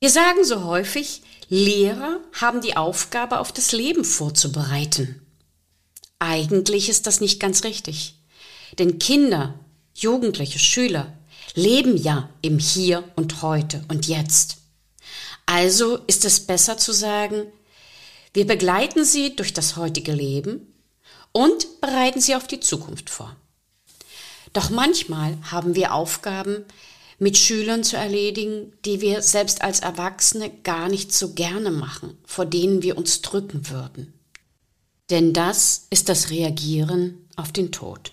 Wir sagen so häufig, Lehrer haben die Aufgabe, auf das Leben vorzubereiten. Eigentlich ist das nicht ganz richtig. Denn Kinder, Jugendliche, Schüler leben ja im Hier und heute und jetzt. Also ist es besser zu sagen, wir begleiten sie durch das heutige Leben und bereiten sie auf die Zukunft vor. Doch manchmal haben wir Aufgaben mit Schülern zu erledigen, die wir selbst als Erwachsene gar nicht so gerne machen, vor denen wir uns drücken würden. Denn das ist das Reagieren auf den Tod.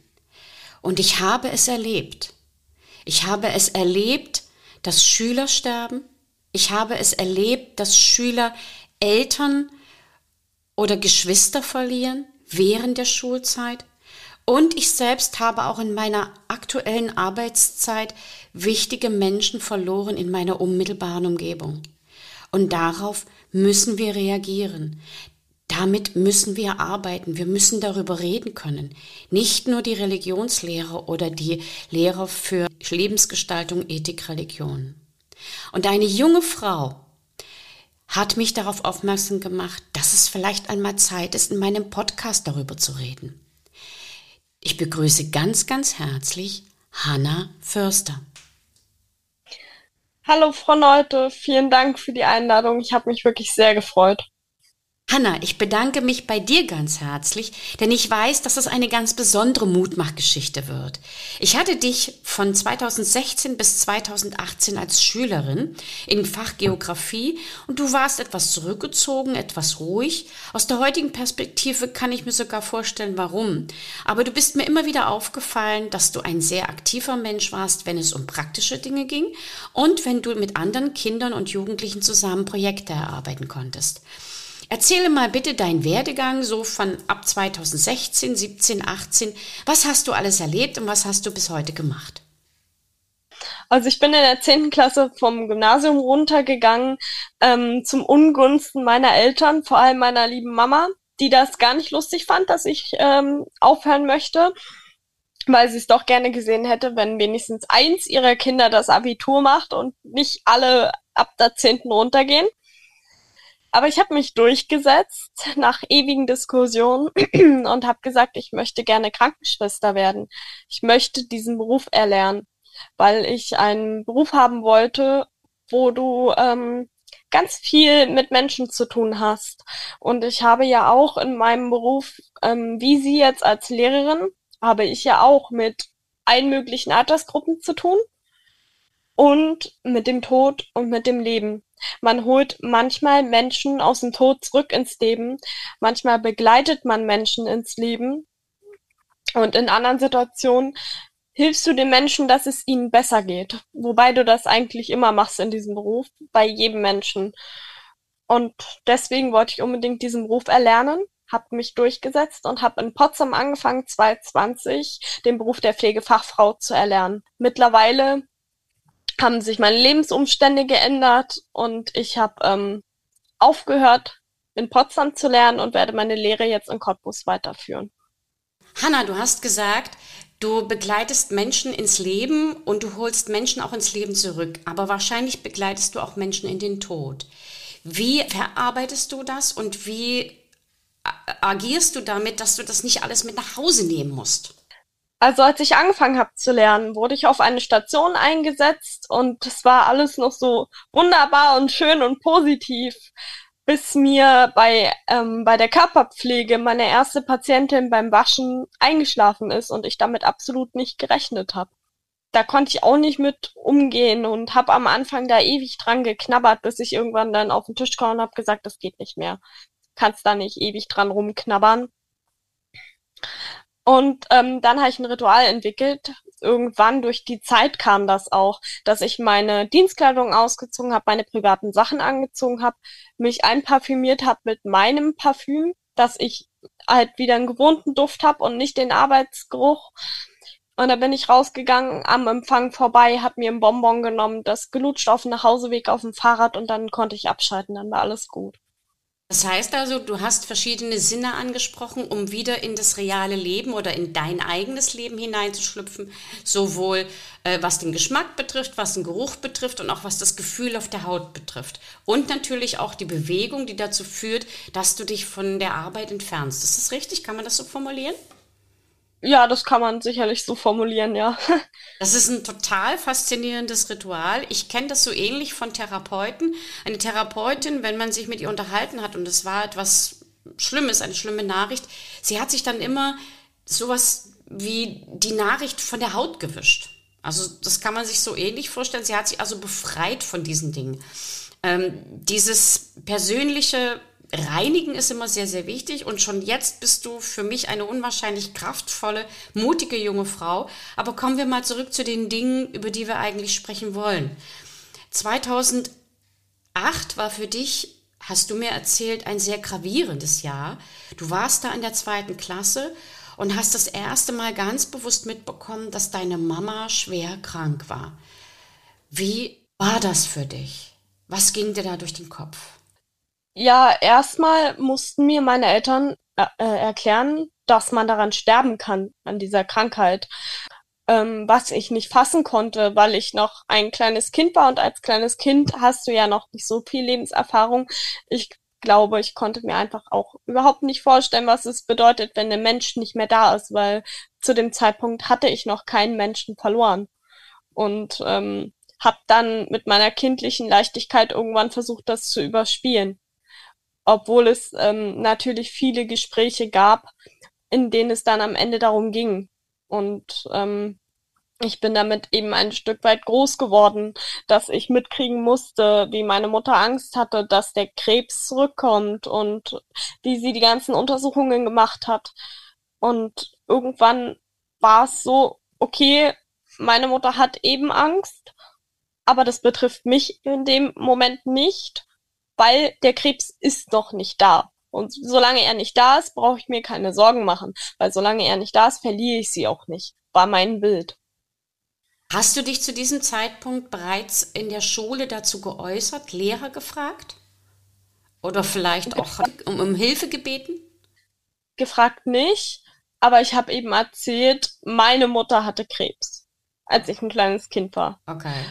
Und ich habe es erlebt. Ich habe es erlebt, dass Schüler sterben. Ich habe es erlebt, dass Schüler Eltern oder Geschwister verlieren während der Schulzeit. Und ich selbst habe auch in meiner aktuellen Arbeitszeit wichtige Menschen verloren in meiner unmittelbaren Umgebung. Und darauf müssen wir reagieren. Damit müssen wir arbeiten. Wir müssen darüber reden können. Nicht nur die Religionslehrer oder die Lehrer für Lebensgestaltung, Ethik, Religion. Und eine junge Frau hat mich darauf aufmerksam gemacht, dass es vielleicht einmal Zeit ist, in meinem Podcast darüber zu reden. Ich begrüße ganz, ganz herzlich Hanna Förster. Hallo Frau Neute, vielen Dank für die Einladung. Ich habe mich wirklich sehr gefreut. Hanna, ich bedanke mich bei dir ganz herzlich, denn ich weiß, dass es eine ganz besondere Mutmachgeschichte wird. Ich hatte dich von 2016 bis 2018 als Schülerin im Fach Geografie und du warst etwas zurückgezogen, etwas ruhig. Aus der heutigen Perspektive kann ich mir sogar vorstellen, warum. Aber du bist mir immer wieder aufgefallen, dass du ein sehr aktiver Mensch warst, wenn es um praktische Dinge ging und wenn du mit anderen Kindern und Jugendlichen zusammen Projekte erarbeiten konntest. Erzähle mal bitte deinen Werdegang so von ab 2016, 17, 18. Was hast du alles erlebt und was hast du bis heute gemacht? Also ich bin in der 10. Klasse vom Gymnasium runtergegangen ähm, zum Ungunsten meiner Eltern, vor allem meiner lieben Mama, die das gar nicht lustig fand, dass ich ähm, aufhören möchte, weil sie es doch gerne gesehen hätte, wenn wenigstens eins ihrer Kinder das Abitur macht und nicht alle ab der 10. runtergehen. Aber ich habe mich durchgesetzt nach ewigen Diskussionen und habe gesagt, ich möchte gerne Krankenschwester werden. Ich möchte diesen Beruf erlernen, weil ich einen Beruf haben wollte, wo du ähm, ganz viel mit Menschen zu tun hast. Und ich habe ja auch in meinem Beruf, ähm, wie Sie jetzt als Lehrerin, habe ich ja auch mit allen möglichen Altersgruppen zu tun und mit dem Tod und mit dem Leben. Man holt manchmal Menschen aus dem Tod zurück ins Leben, manchmal begleitet man Menschen ins Leben und in anderen Situationen hilfst du den Menschen, dass es ihnen besser geht. Wobei du das eigentlich immer machst in diesem Beruf, bei jedem Menschen. Und deswegen wollte ich unbedingt diesen Beruf erlernen, habe mich durchgesetzt und habe in Potsdam angefangen, 2020, den Beruf der Pflegefachfrau zu erlernen. Mittlerweile haben sich meine Lebensumstände geändert und ich habe ähm, aufgehört, in Potsdam zu lernen und werde meine Lehre jetzt in Cottbus weiterführen. Hanna, du hast gesagt, du begleitest Menschen ins Leben und du holst Menschen auch ins Leben zurück, aber wahrscheinlich begleitest du auch Menschen in den Tod. Wie verarbeitest du das und wie agierst du damit, dass du das nicht alles mit nach Hause nehmen musst? Also als ich angefangen habe zu lernen, wurde ich auf eine Station eingesetzt und es war alles noch so wunderbar und schön und positiv, bis mir bei, ähm, bei der Körperpflege meine erste Patientin beim Waschen eingeschlafen ist und ich damit absolut nicht gerechnet habe. Da konnte ich auch nicht mit umgehen und habe am Anfang da ewig dran geknabbert, bis ich irgendwann dann auf den Tisch kam und habe gesagt, das geht nicht mehr. Kannst da nicht ewig dran rumknabbern. Und ähm, dann habe ich ein Ritual entwickelt. Irgendwann durch die Zeit kam das auch, dass ich meine Dienstkleidung ausgezogen habe, meine privaten Sachen angezogen habe, mich einparfümiert habe mit meinem Parfüm, dass ich halt wieder einen gewohnten Duft habe und nicht den Arbeitsgeruch. Und da bin ich rausgegangen, am Empfang vorbei, hab mir ein Bonbon genommen, das gelutscht auf dem Nachhauseweg auf dem Fahrrad und dann konnte ich abschalten, dann war alles gut. Das heißt also, du hast verschiedene Sinne angesprochen, um wieder in das reale Leben oder in dein eigenes Leben hineinzuschlüpfen, sowohl äh, was den Geschmack betrifft, was den Geruch betrifft und auch was das Gefühl auf der Haut betrifft. Und natürlich auch die Bewegung, die dazu führt, dass du dich von der Arbeit entfernst. Ist das richtig? Kann man das so formulieren? Ja, das kann man sicherlich so formulieren, ja. Das ist ein total faszinierendes Ritual. Ich kenne das so ähnlich von Therapeuten. Eine Therapeutin, wenn man sich mit ihr unterhalten hat und es war etwas Schlimmes, eine schlimme Nachricht, sie hat sich dann immer sowas wie die Nachricht von der Haut gewischt. Also das kann man sich so ähnlich vorstellen. Sie hat sich also befreit von diesen Dingen. Ähm, dieses persönliche Reinigen ist immer sehr, sehr wichtig und schon jetzt bist du für mich eine unwahrscheinlich kraftvolle, mutige junge Frau. Aber kommen wir mal zurück zu den Dingen, über die wir eigentlich sprechen wollen. 2008 war für dich, hast du mir erzählt, ein sehr gravierendes Jahr. Du warst da in der zweiten Klasse und hast das erste Mal ganz bewusst mitbekommen, dass deine Mama schwer krank war. Wie war das für dich? Was ging dir da durch den Kopf? Ja, erstmal mussten mir meine Eltern äh, äh, erklären, dass man daran sterben kann, an dieser Krankheit. Ähm, was ich nicht fassen konnte, weil ich noch ein kleines Kind war und als kleines Kind hast du ja noch nicht so viel Lebenserfahrung. Ich glaube, ich konnte mir einfach auch überhaupt nicht vorstellen, was es bedeutet, wenn ein Mensch nicht mehr da ist, weil zu dem Zeitpunkt hatte ich noch keinen Menschen verloren. Und ähm, habe dann mit meiner kindlichen Leichtigkeit irgendwann versucht, das zu überspielen obwohl es ähm, natürlich viele Gespräche gab, in denen es dann am Ende darum ging. Und ähm, ich bin damit eben ein Stück weit groß geworden, dass ich mitkriegen musste, wie meine Mutter Angst hatte, dass der Krebs zurückkommt und wie sie die ganzen Untersuchungen gemacht hat. Und irgendwann war es so, okay, meine Mutter hat eben Angst, aber das betrifft mich in dem Moment nicht weil der Krebs ist noch nicht da. Und solange er nicht da ist, brauche ich mir keine Sorgen machen, weil solange er nicht da ist, verliere ich sie auch nicht. War mein Bild. Hast du dich zu diesem Zeitpunkt bereits in der Schule dazu geäußert, Lehrer gefragt? Oder vielleicht auch um, um Hilfe gebeten? Gefragt nicht, aber ich habe eben erzählt, meine Mutter hatte Krebs, als ich ein kleines Kind war. Okay.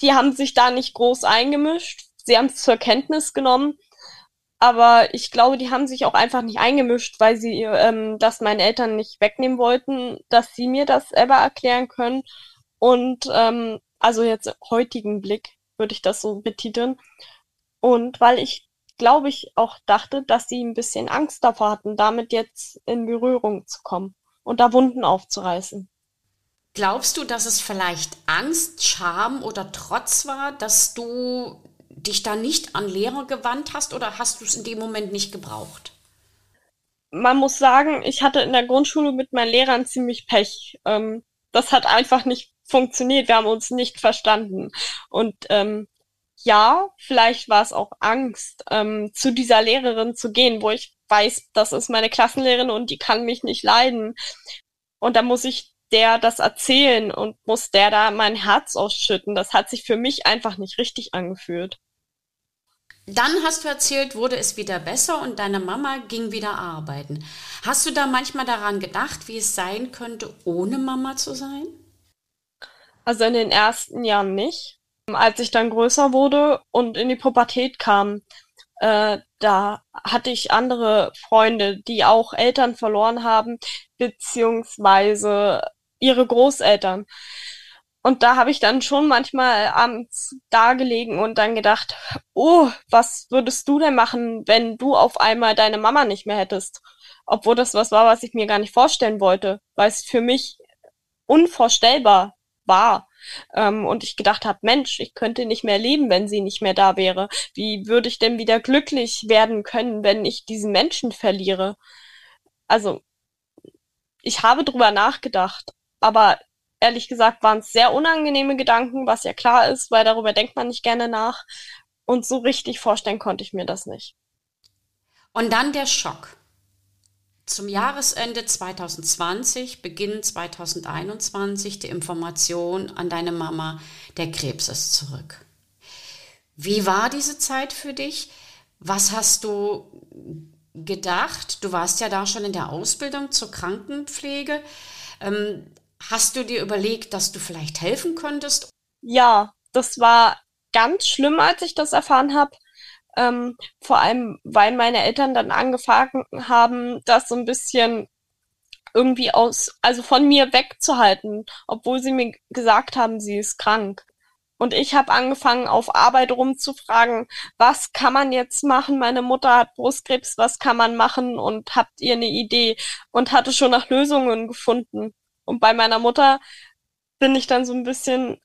Die haben sich da nicht groß eingemischt, sie haben es zur Kenntnis genommen. Aber ich glaube, die haben sich auch einfach nicht eingemischt, weil sie ähm, das meinen Eltern nicht wegnehmen wollten, dass sie mir das selber erklären können. Und ähm, also jetzt heutigen Blick würde ich das so betiteln. Und weil ich, glaube ich, auch dachte, dass sie ein bisschen Angst davor hatten, damit jetzt in Berührung zu kommen und da Wunden aufzureißen. Glaubst du, dass es vielleicht Angst, Scham oder Trotz war, dass du dich da nicht an Lehrer gewandt hast oder hast du es in dem Moment nicht gebraucht? Man muss sagen, ich hatte in der Grundschule mit meinen Lehrern ziemlich Pech. Ähm, das hat einfach nicht funktioniert. Wir haben uns nicht verstanden. Und ähm, ja, vielleicht war es auch Angst, ähm, zu dieser Lehrerin zu gehen, wo ich weiß, das ist meine Klassenlehrerin und die kann mich nicht leiden. Und da muss ich der das erzählen und muss der da mein Herz ausschütten. Das hat sich für mich einfach nicht richtig angefühlt. Dann hast du erzählt, wurde es wieder besser und deine Mama ging wieder arbeiten. Hast du da manchmal daran gedacht, wie es sein könnte, ohne Mama zu sein? Also in den ersten Jahren nicht. Als ich dann größer wurde und in die Pubertät kam, äh, da hatte ich andere Freunde, die auch Eltern verloren haben, beziehungsweise ihre Großeltern. Und da habe ich dann schon manchmal abends da gelegen und dann gedacht, oh, was würdest du denn machen, wenn du auf einmal deine Mama nicht mehr hättest? Obwohl das was war, was ich mir gar nicht vorstellen wollte, weil es für mich unvorstellbar war. Ähm, und ich gedacht habe, Mensch, ich könnte nicht mehr leben, wenn sie nicht mehr da wäre. Wie würde ich denn wieder glücklich werden können, wenn ich diesen Menschen verliere? Also ich habe drüber nachgedacht, aber ehrlich gesagt waren es sehr unangenehme Gedanken, was ja klar ist, weil darüber denkt man nicht gerne nach. Und so richtig vorstellen konnte ich mir das nicht. Und dann der Schock. Zum Jahresende 2020, Beginn 2021 die Information an deine Mama, der Krebs ist zurück. Wie war diese Zeit für dich? Was hast du gedacht? Du warst ja da schon in der Ausbildung zur Krankenpflege. Ähm, hast du dir überlegt, dass du vielleicht helfen könntest? Ja, das war ganz schlimm, als ich das erfahren habe. Ähm, vor allem, weil meine Eltern dann angefangen haben, das so ein bisschen irgendwie aus, also von mir wegzuhalten, obwohl sie mir gesagt haben, sie ist krank. Und ich habe angefangen, auf Arbeit rumzufragen, was kann man jetzt machen? Meine Mutter hat Brustkrebs, was kann man machen? Und habt ihr eine Idee? Und hatte schon nach Lösungen gefunden. Und bei meiner Mutter bin ich dann so ein bisschen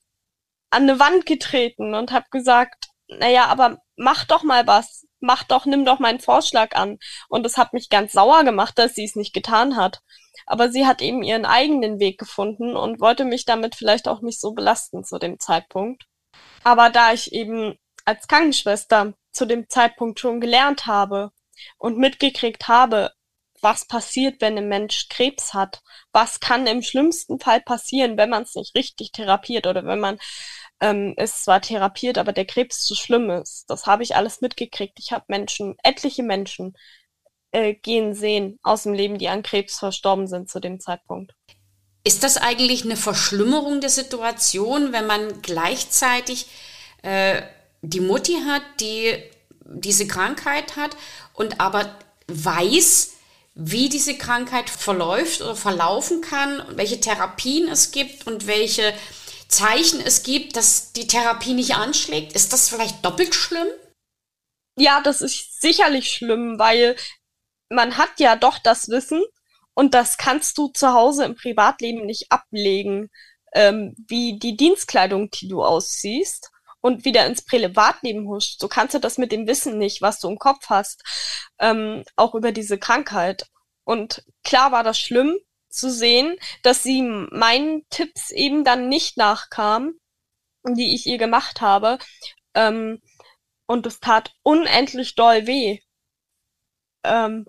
an eine Wand getreten und habe gesagt, naja, aber mach doch mal was. Mach doch, nimm doch meinen Vorschlag an. Und es hat mich ganz sauer gemacht, dass sie es nicht getan hat. Aber sie hat eben ihren eigenen Weg gefunden und wollte mich damit vielleicht auch nicht so belasten zu dem Zeitpunkt. Aber da ich eben als Krankenschwester zu dem Zeitpunkt schon gelernt habe und mitgekriegt habe, was passiert, wenn ein Mensch Krebs hat, was kann im schlimmsten Fall passieren, wenn man es nicht richtig therapiert oder wenn man ähm, es zwar therapiert, aber der Krebs zu schlimm ist. Das habe ich alles mitgekriegt. Ich habe Menschen, etliche Menschen äh, gehen sehen aus dem Leben, die an Krebs verstorben sind zu dem Zeitpunkt. Ist das eigentlich eine Verschlimmerung der Situation, wenn man gleichzeitig äh, die Mutti hat, die diese Krankheit hat und aber weiß, wie diese Krankheit verläuft oder verlaufen kann, welche Therapien es gibt und welche Zeichen es gibt, dass die Therapie nicht anschlägt? Ist das vielleicht doppelt schlimm? Ja, das ist sicherlich schlimm, weil man hat ja doch das Wissen und das kannst du zu Hause im Privatleben nicht ablegen, ähm, wie die Dienstkleidung, die du ausziehst und wieder ins Privatleben huscht. So kannst du das mit dem Wissen nicht, was du im Kopf hast, ähm, auch über diese Krankheit. Und klar war das schlimm zu sehen, dass sie meinen Tipps eben dann nicht nachkam, die ich ihr gemacht habe. Ähm, und es tat unendlich doll weh. Ähm,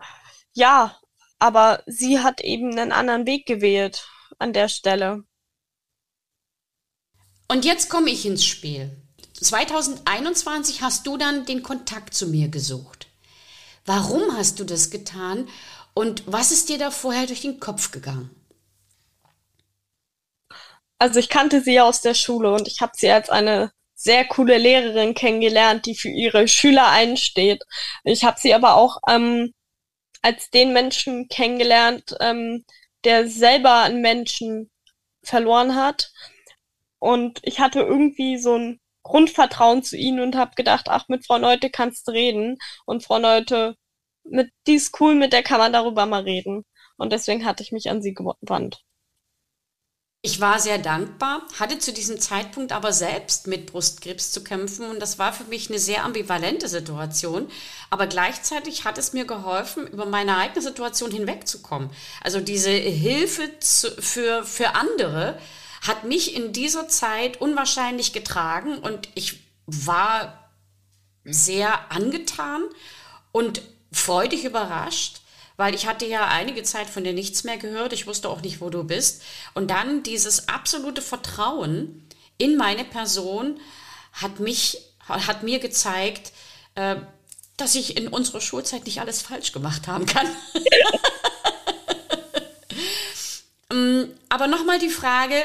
ja, aber sie hat eben einen anderen Weg gewählt an der Stelle. Und jetzt komme ich ins Spiel. 2021 hast du dann den Kontakt zu mir gesucht. Warum hast du das getan und was ist dir da vorher durch den Kopf gegangen? Also ich kannte sie ja aus der Schule und ich habe sie als eine sehr coole Lehrerin kennengelernt, die für ihre Schüler einsteht. Ich habe sie aber auch ähm, als den Menschen kennengelernt, ähm, der selber einen Menschen verloren hat. Und ich hatte irgendwie so ein Grundvertrauen zu ihnen und habe gedacht, ach, mit Frau Neute kannst du reden. Und Frau Neute, mit, die ist cool, mit der kann man darüber mal reden. Und deswegen hatte ich mich an sie gewandt. Ich war sehr dankbar, hatte zu diesem Zeitpunkt aber selbst mit Brustkrebs zu kämpfen und das war für mich eine sehr ambivalente Situation. Aber gleichzeitig hat es mir geholfen, über meine eigene Situation hinwegzukommen. Also diese Hilfe zu, für, für andere hat mich in dieser Zeit unwahrscheinlich getragen und ich war sehr angetan und freudig überrascht weil ich hatte ja einige Zeit von dir nichts mehr gehört. Ich wusste auch nicht, wo du bist. Und dann dieses absolute Vertrauen in meine Person hat mich, hat mir gezeigt, äh, dass ich in unserer Schulzeit nicht alles falsch gemacht haben kann. Mm, aber nochmal die Frage,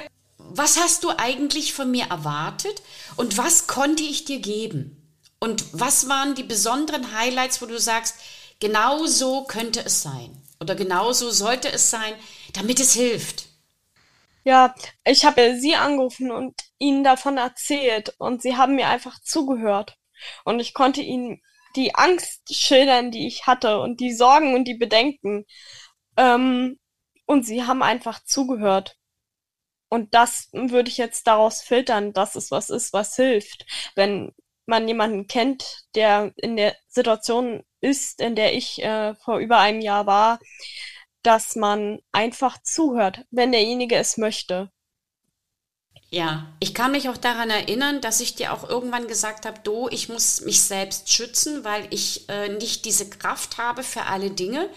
was hast du eigentlich von mir erwartet und was konnte ich dir geben? Und was waren die besonderen Highlights, wo du sagst, Genau so könnte es sein oder genau so sollte es sein, damit es hilft. Ja, ich habe sie angerufen und ihnen davon erzählt und sie haben mir einfach zugehört. Und ich konnte ihnen die Angst schildern, die ich hatte und die Sorgen und die Bedenken. Ähm, und sie haben einfach zugehört. Und das würde ich jetzt daraus filtern, dass es was ist, was hilft. Wenn man jemanden kennt, der in der Situation ist, in der ich äh, vor über einem Jahr war, dass man einfach zuhört, wenn derjenige es möchte. Ja, ich kann mich auch daran erinnern, dass ich dir auch irgendwann gesagt habe, du, ich muss mich selbst schützen, weil ich äh, nicht diese Kraft habe für alle Dinge.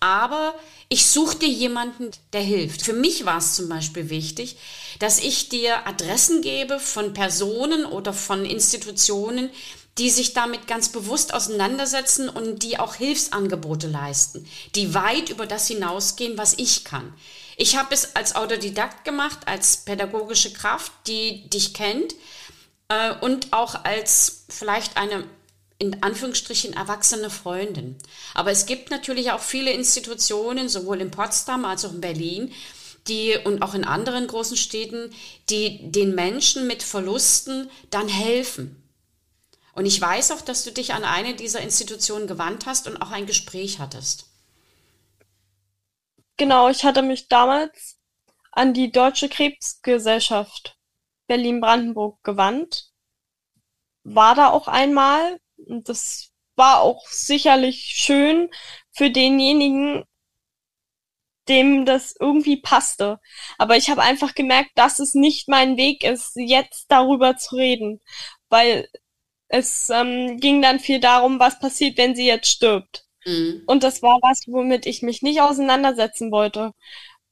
Aber ich suche dir jemanden, der hilft. Für mich war es zum Beispiel wichtig, dass ich dir Adressen gebe von Personen oder von Institutionen, die sich damit ganz bewusst auseinandersetzen und die auch Hilfsangebote leisten, die weit über das hinausgehen, was ich kann. Ich habe es als Autodidakt gemacht, als pädagogische Kraft, die dich kennt äh, und auch als vielleicht eine in Anführungsstrichen erwachsene Freundin. Aber es gibt natürlich auch viele Institutionen, sowohl in Potsdam als auch in Berlin, die und auch in anderen großen Städten, die den Menschen mit Verlusten dann helfen. Und ich weiß auch, dass du dich an eine dieser Institutionen gewandt hast und auch ein Gespräch hattest. Genau, ich hatte mich damals an die Deutsche Krebsgesellschaft Berlin-Brandenburg gewandt. War da auch einmal und das war auch sicherlich schön für denjenigen, dem das irgendwie passte. Aber ich habe einfach gemerkt, dass es nicht mein Weg ist, jetzt darüber zu reden, weil es ähm, ging dann viel darum, was passiert, wenn sie jetzt stirbt. Mhm. Und das war was, womit ich mich nicht auseinandersetzen wollte,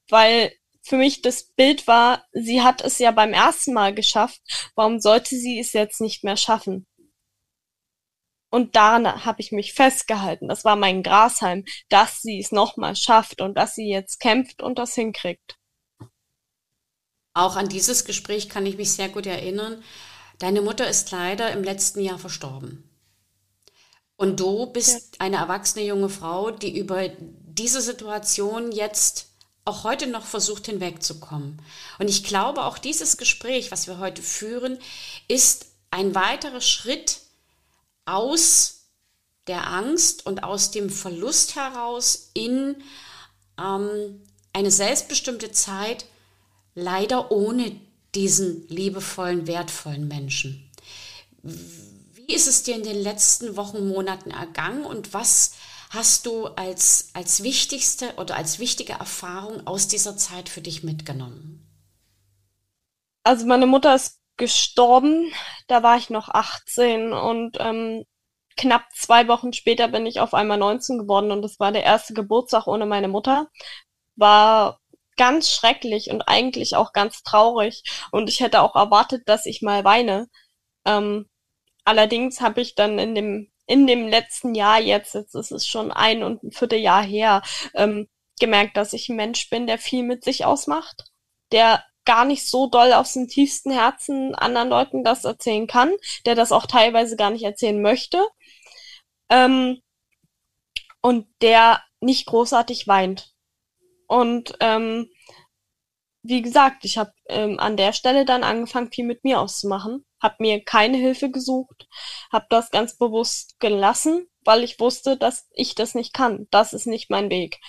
weil für mich das Bild war, sie hat es ja beim ersten Mal geschafft, warum sollte sie es jetzt nicht mehr schaffen? Und daran habe ich mich festgehalten. Das war mein Grashalm, dass sie es nochmal schafft und dass sie jetzt kämpft und das hinkriegt. Auch an dieses Gespräch kann ich mich sehr gut erinnern. Deine Mutter ist leider im letzten Jahr verstorben. Und du bist ja. eine erwachsene junge Frau, die über diese Situation jetzt auch heute noch versucht hinwegzukommen. Und ich glaube, auch dieses Gespräch, was wir heute führen, ist ein weiterer Schritt aus der Angst und aus dem Verlust heraus in ähm, eine selbstbestimmte Zeit, leider ohne diesen liebevollen, wertvollen Menschen. Wie ist es dir in den letzten Wochen, Monaten ergangen und was hast du als, als wichtigste oder als wichtige Erfahrung aus dieser Zeit für dich mitgenommen? Also meine Mutter ist gestorben, da war ich noch 18 und ähm, knapp zwei Wochen später bin ich auf einmal 19 geworden und das war der erste Geburtstag ohne meine Mutter. War ganz schrecklich und eigentlich auch ganz traurig und ich hätte auch erwartet, dass ich mal weine. Ähm, Allerdings habe ich dann in dem in dem letzten Jahr jetzt, jetzt ist es schon ein und ein Vierteljahr her, ähm, gemerkt, dass ich ein Mensch bin, der viel mit sich ausmacht, der gar nicht so doll aus dem tiefsten Herzen anderen Leuten das erzählen kann, der das auch teilweise gar nicht erzählen möchte ähm, und der nicht großartig weint. Und ähm, wie gesagt, ich habe ähm, an der Stelle dann angefangen, viel mit mir auszumachen habe mir keine Hilfe gesucht, habe das ganz bewusst gelassen, weil ich wusste, dass ich das nicht kann. Das ist nicht mein Weg.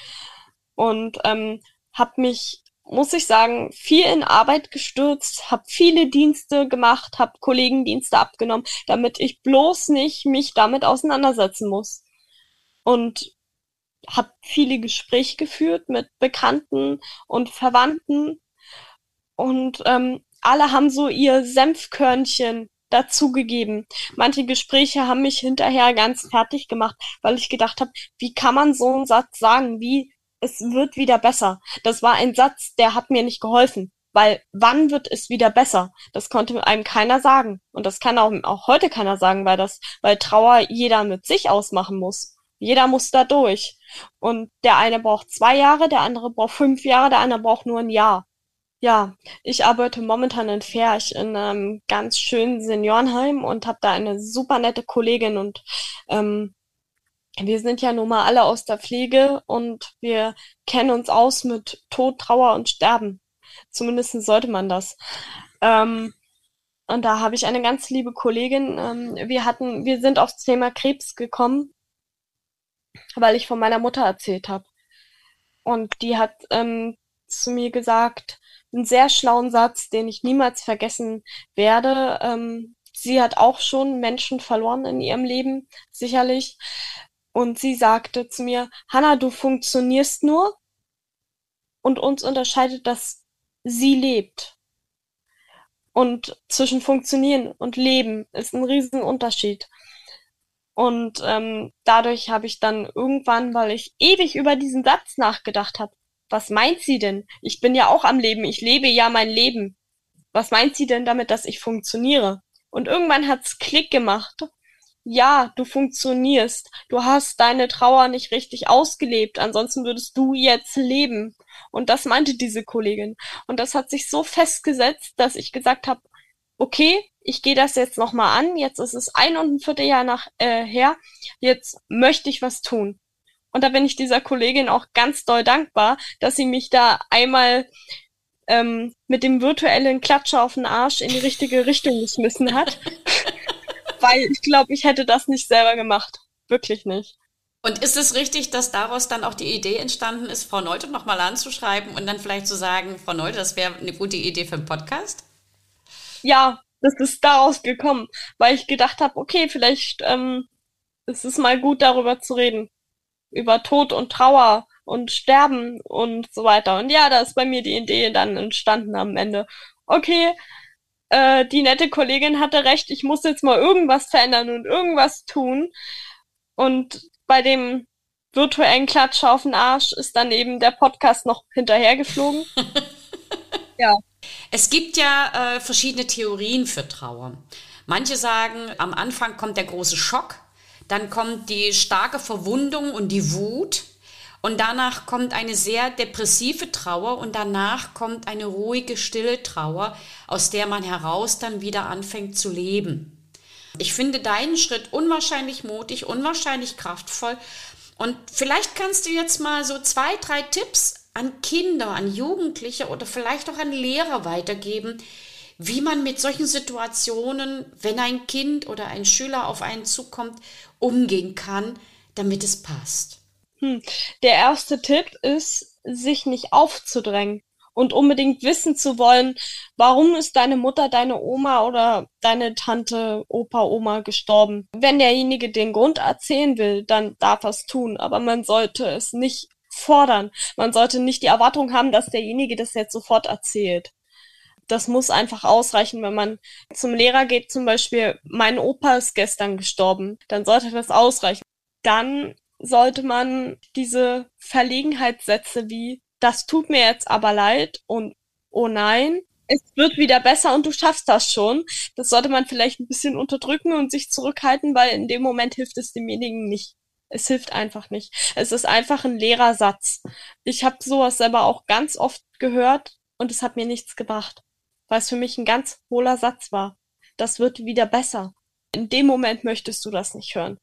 Und ähm, habe mich, muss ich sagen, viel in Arbeit gestürzt, habe viele Dienste gemacht, habe Kollegendienste abgenommen, damit ich bloß nicht mich damit auseinandersetzen muss. Und habe viele Gespräche geführt mit Bekannten und Verwandten und ähm, alle haben so ihr Senfkörnchen dazugegeben. Manche Gespräche haben mich hinterher ganz fertig gemacht, weil ich gedacht habe, wie kann man so einen Satz sagen, wie es wird wieder besser. Das war ein Satz, der hat mir nicht geholfen, weil wann wird es wieder besser? Das konnte einem keiner sagen und das kann auch, auch heute keiner sagen, weil das, weil Trauer jeder mit sich ausmachen muss. Jeder muss da durch. Und der eine braucht zwei Jahre, der andere braucht fünf Jahre, der andere braucht nur ein Jahr. Ja, ich arbeite momentan in Ferch in einem ganz schönen Seniorenheim und habe da eine super nette Kollegin und ähm, wir sind ja nun mal alle aus der Pflege und wir kennen uns aus mit Tod, Trauer und Sterben. Zumindest sollte man das. Ähm, und da habe ich eine ganz liebe Kollegin. Ähm, wir hatten, wir sind aufs Thema Krebs gekommen, weil ich von meiner Mutter erzählt habe. Und die hat ähm, zu mir gesagt, einen sehr schlauen Satz, den ich niemals vergessen werde. Ähm, sie hat auch schon Menschen verloren in ihrem Leben, sicherlich. Und sie sagte zu mir, Hanna, du funktionierst nur, und uns unterscheidet, dass sie lebt. Und zwischen funktionieren und leben ist ein Riesenunterschied. Und ähm, dadurch habe ich dann irgendwann, weil ich ewig über diesen Satz nachgedacht habe, was meint sie denn? Ich bin ja auch am Leben, ich lebe ja mein Leben. Was meint sie denn damit, dass ich funktioniere? Und irgendwann hat's Klick gemacht. Ja, du funktionierst. Du hast deine Trauer nicht richtig ausgelebt. Ansonsten würdest du jetzt leben. Und das meinte diese Kollegin. Und das hat sich so festgesetzt, dass ich gesagt habe, okay, ich gehe das jetzt nochmal an. Jetzt ist es ein und ein Vierteljahr nach äh, her. Jetzt möchte ich was tun. Und da bin ich dieser Kollegin auch ganz doll dankbar, dass sie mich da einmal ähm, mit dem virtuellen Klatscher auf den Arsch in die richtige Richtung geschmissen hat. Weil ich glaube, ich hätte das nicht selber gemacht. Wirklich nicht. Und ist es richtig, dass daraus dann auch die Idee entstanden ist, Frau Neute nochmal anzuschreiben und dann vielleicht zu sagen, Frau Neute, das wäre eine gute Idee für einen Podcast? Ja, das ist daraus gekommen, weil ich gedacht habe, okay, vielleicht ähm, ist es mal gut, darüber zu reden. Über Tod und Trauer und Sterben und so weiter. Und ja, da ist bei mir die Idee dann entstanden am Ende. Okay, äh, die nette Kollegin hatte recht, ich muss jetzt mal irgendwas verändern und irgendwas tun. Und bei dem virtuellen Klatscher auf den Arsch ist dann eben der Podcast noch hinterhergeflogen. ja. Es gibt ja äh, verschiedene Theorien für Trauer. Manche sagen, am Anfang kommt der große Schock, dann kommt die starke Verwundung und die Wut und danach kommt eine sehr depressive Trauer und danach kommt eine ruhige, stille Trauer, aus der man heraus dann wieder anfängt zu leben. Ich finde deinen Schritt unwahrscheinlich mutig, unwahrscheinlich kraftvoll. Und vielleicht kannst du jetzt mal so zwei, drei Tipps an Kinder, an Jugendliche oder vielleicht auch an Lehrer weitergeben, wie man mit solchen Situationen, wenn ein Kind oder ein Schüler auf einen zukommt, umgehen kann, damit es passt. Hm. Der erste Tipp ist, sich nicht aufzudrängen und unbedingt wissen zu wollen, warum ist deine Mutter, deine Oma oder deine Tante, Opa, Oma gestorben. Wenn derjenige den Grund erzählen will, dann darf er es tun, aber man sollte es nicht fordern. Man sollte nicht die Erwartung haben, dass derjenige das jetzt sofort erzählt. Das muss einfach ausreichen, wenn man zum Lehrer geht, zum Beispiel, mein Opa ist gestern gestorben, dann sollte das ausreichen. Dann sollte man diese Verlegenheitssätze wie das tut mir jetzt aber leid und oh nein, es wird wieder besser und du schaffst das schon. Das sollte man vielleicht ein bisschen unterdrücken und sich zurückhalten, weil in dem Moment hilft es demjenigen nicht. Es hilft einfach nicht. Es ist einfach ein leerer Satz. Ich habe sowas selber auch ganz oft gehört und es hat mir nichts gebracht, weil es für mich ein ganz hohler Satz war. Das wird wieder besser. In dem Moment möchtest du das nicht hören,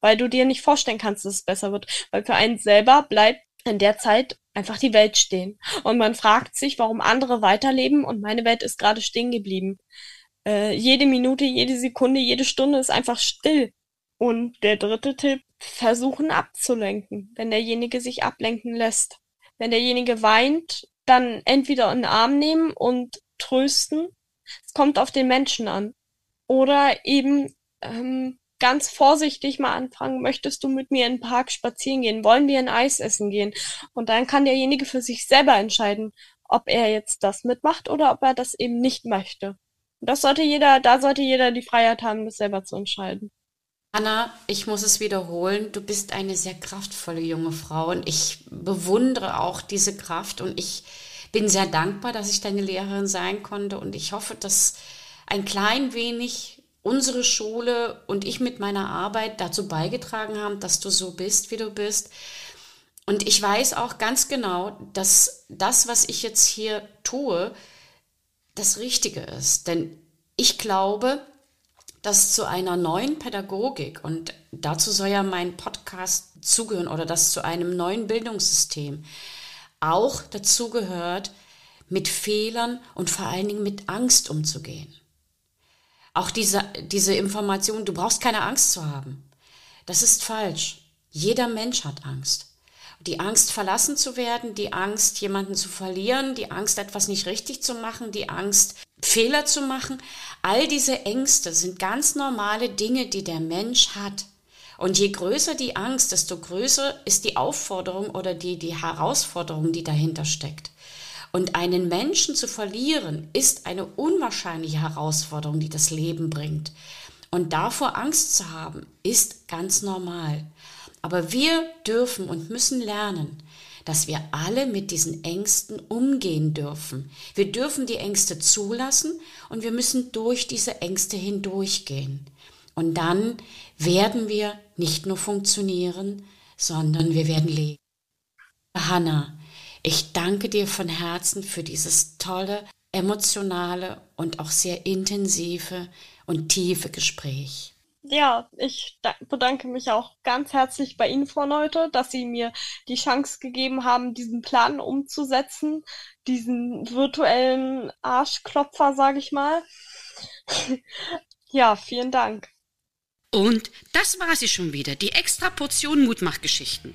weil du dir nicht vorstellen kannst, dass es besser wird, weil für einen selber bleibt in der Zeit einfach die Welt stehen. Und man fragt sich, warum andere weiterleben und meine Welt ist gerade stehen geblieben. Äh, jede Minute, jede Sekunde, jede Stunde ist einfach still. Und der dritte Tipp, versuchen abzulenken, wenn derjenige sich ablenken lässt. Wenn derjenige weint, dann entweder in den Arm nehmen und trösten. Es kommt auf den Menschen an. Oder eben ähm, ganz vorsichtig mal anfangen, möchtest du mit mir in den Park spazieren gehen? Wollen wir ein Eis essen gehen? Und dann kann derjenige für sich selber entscheiden, ob er jetzt das mitmacht oder ob er das eben nicht möchte. Und das sollte jeder, da sollte jeder die Freiheit haben, das selber zu entscheiden. Anna, ich muss es wiederholen, du bist eine sehr kraftvolle junge Frau und ich bewundere auch diese Kraft und ich bin sehr dankbar, dass ich deine Lehrerin sein konnte und ich hoffe, dass ein klein wenig unsere Schule und ich mit meiner Arbeit dazu beigetragen haben, dass du so bist, wie du bist. Und ich weiß auch ganz genau, dass das, was ich jetzt hier tue, das Richtige ist. Denn ich glaube, dass zu einer neuen Pädagogik, und dazu soll ja mein Podcast zugehören, oder dass zu einem neuen Bildungssystem auch dazu gehört, mit Fehlern und vor allen Dingen mit Angst umzugehen. Auch diese, diese Information, du brauchst keine Angst zu haben. Das ist falsch. Jeder Mensch hat Angst. Die Angst, verlassen zu werden, die Angst, jemanden zu verlieren, die Angst, etwas nicht richtig zu machen, die Angst, Fehler zu machen. All diese Ängste sind ganz normale Dinge, die der Mensch hat. Und je größer die Angst, desto größer ist die Aufforderung oder die, die Herausforderung, die dahinter steckt. Und einen Menschen zu verlieren, ist eine unwahrscheinliche Herausforderung, die das Leben bringt. Und davor Angst zu haben, ist ganz normal. Aber wir dürfen und müssen lernen, dass wir alle mit diesen Ängsten umgehen dürfen. Wir dürfen die Ängste zulassen und wir müssen durch diese Ängste hindurchgehen. Und dann werden wir nicht nur funktionieren, sondern wir werden leben. Hanna, ich danke dir von Herzen für dieses tolle, emotionale und auch sehr intensive und tiefe Gespräch. Ja, ich bedanke mich auch ganz herzlich bei Ihnen, Frau Neute, dass Sie mir die Chance gegeben haben, diesen Plan umzusetzen, diesen virtuellen Arschklopfer, sage ich mal. ja, vielen Dank. Und das war sie schon wieder, die extra Portion Mutmachgeschichten.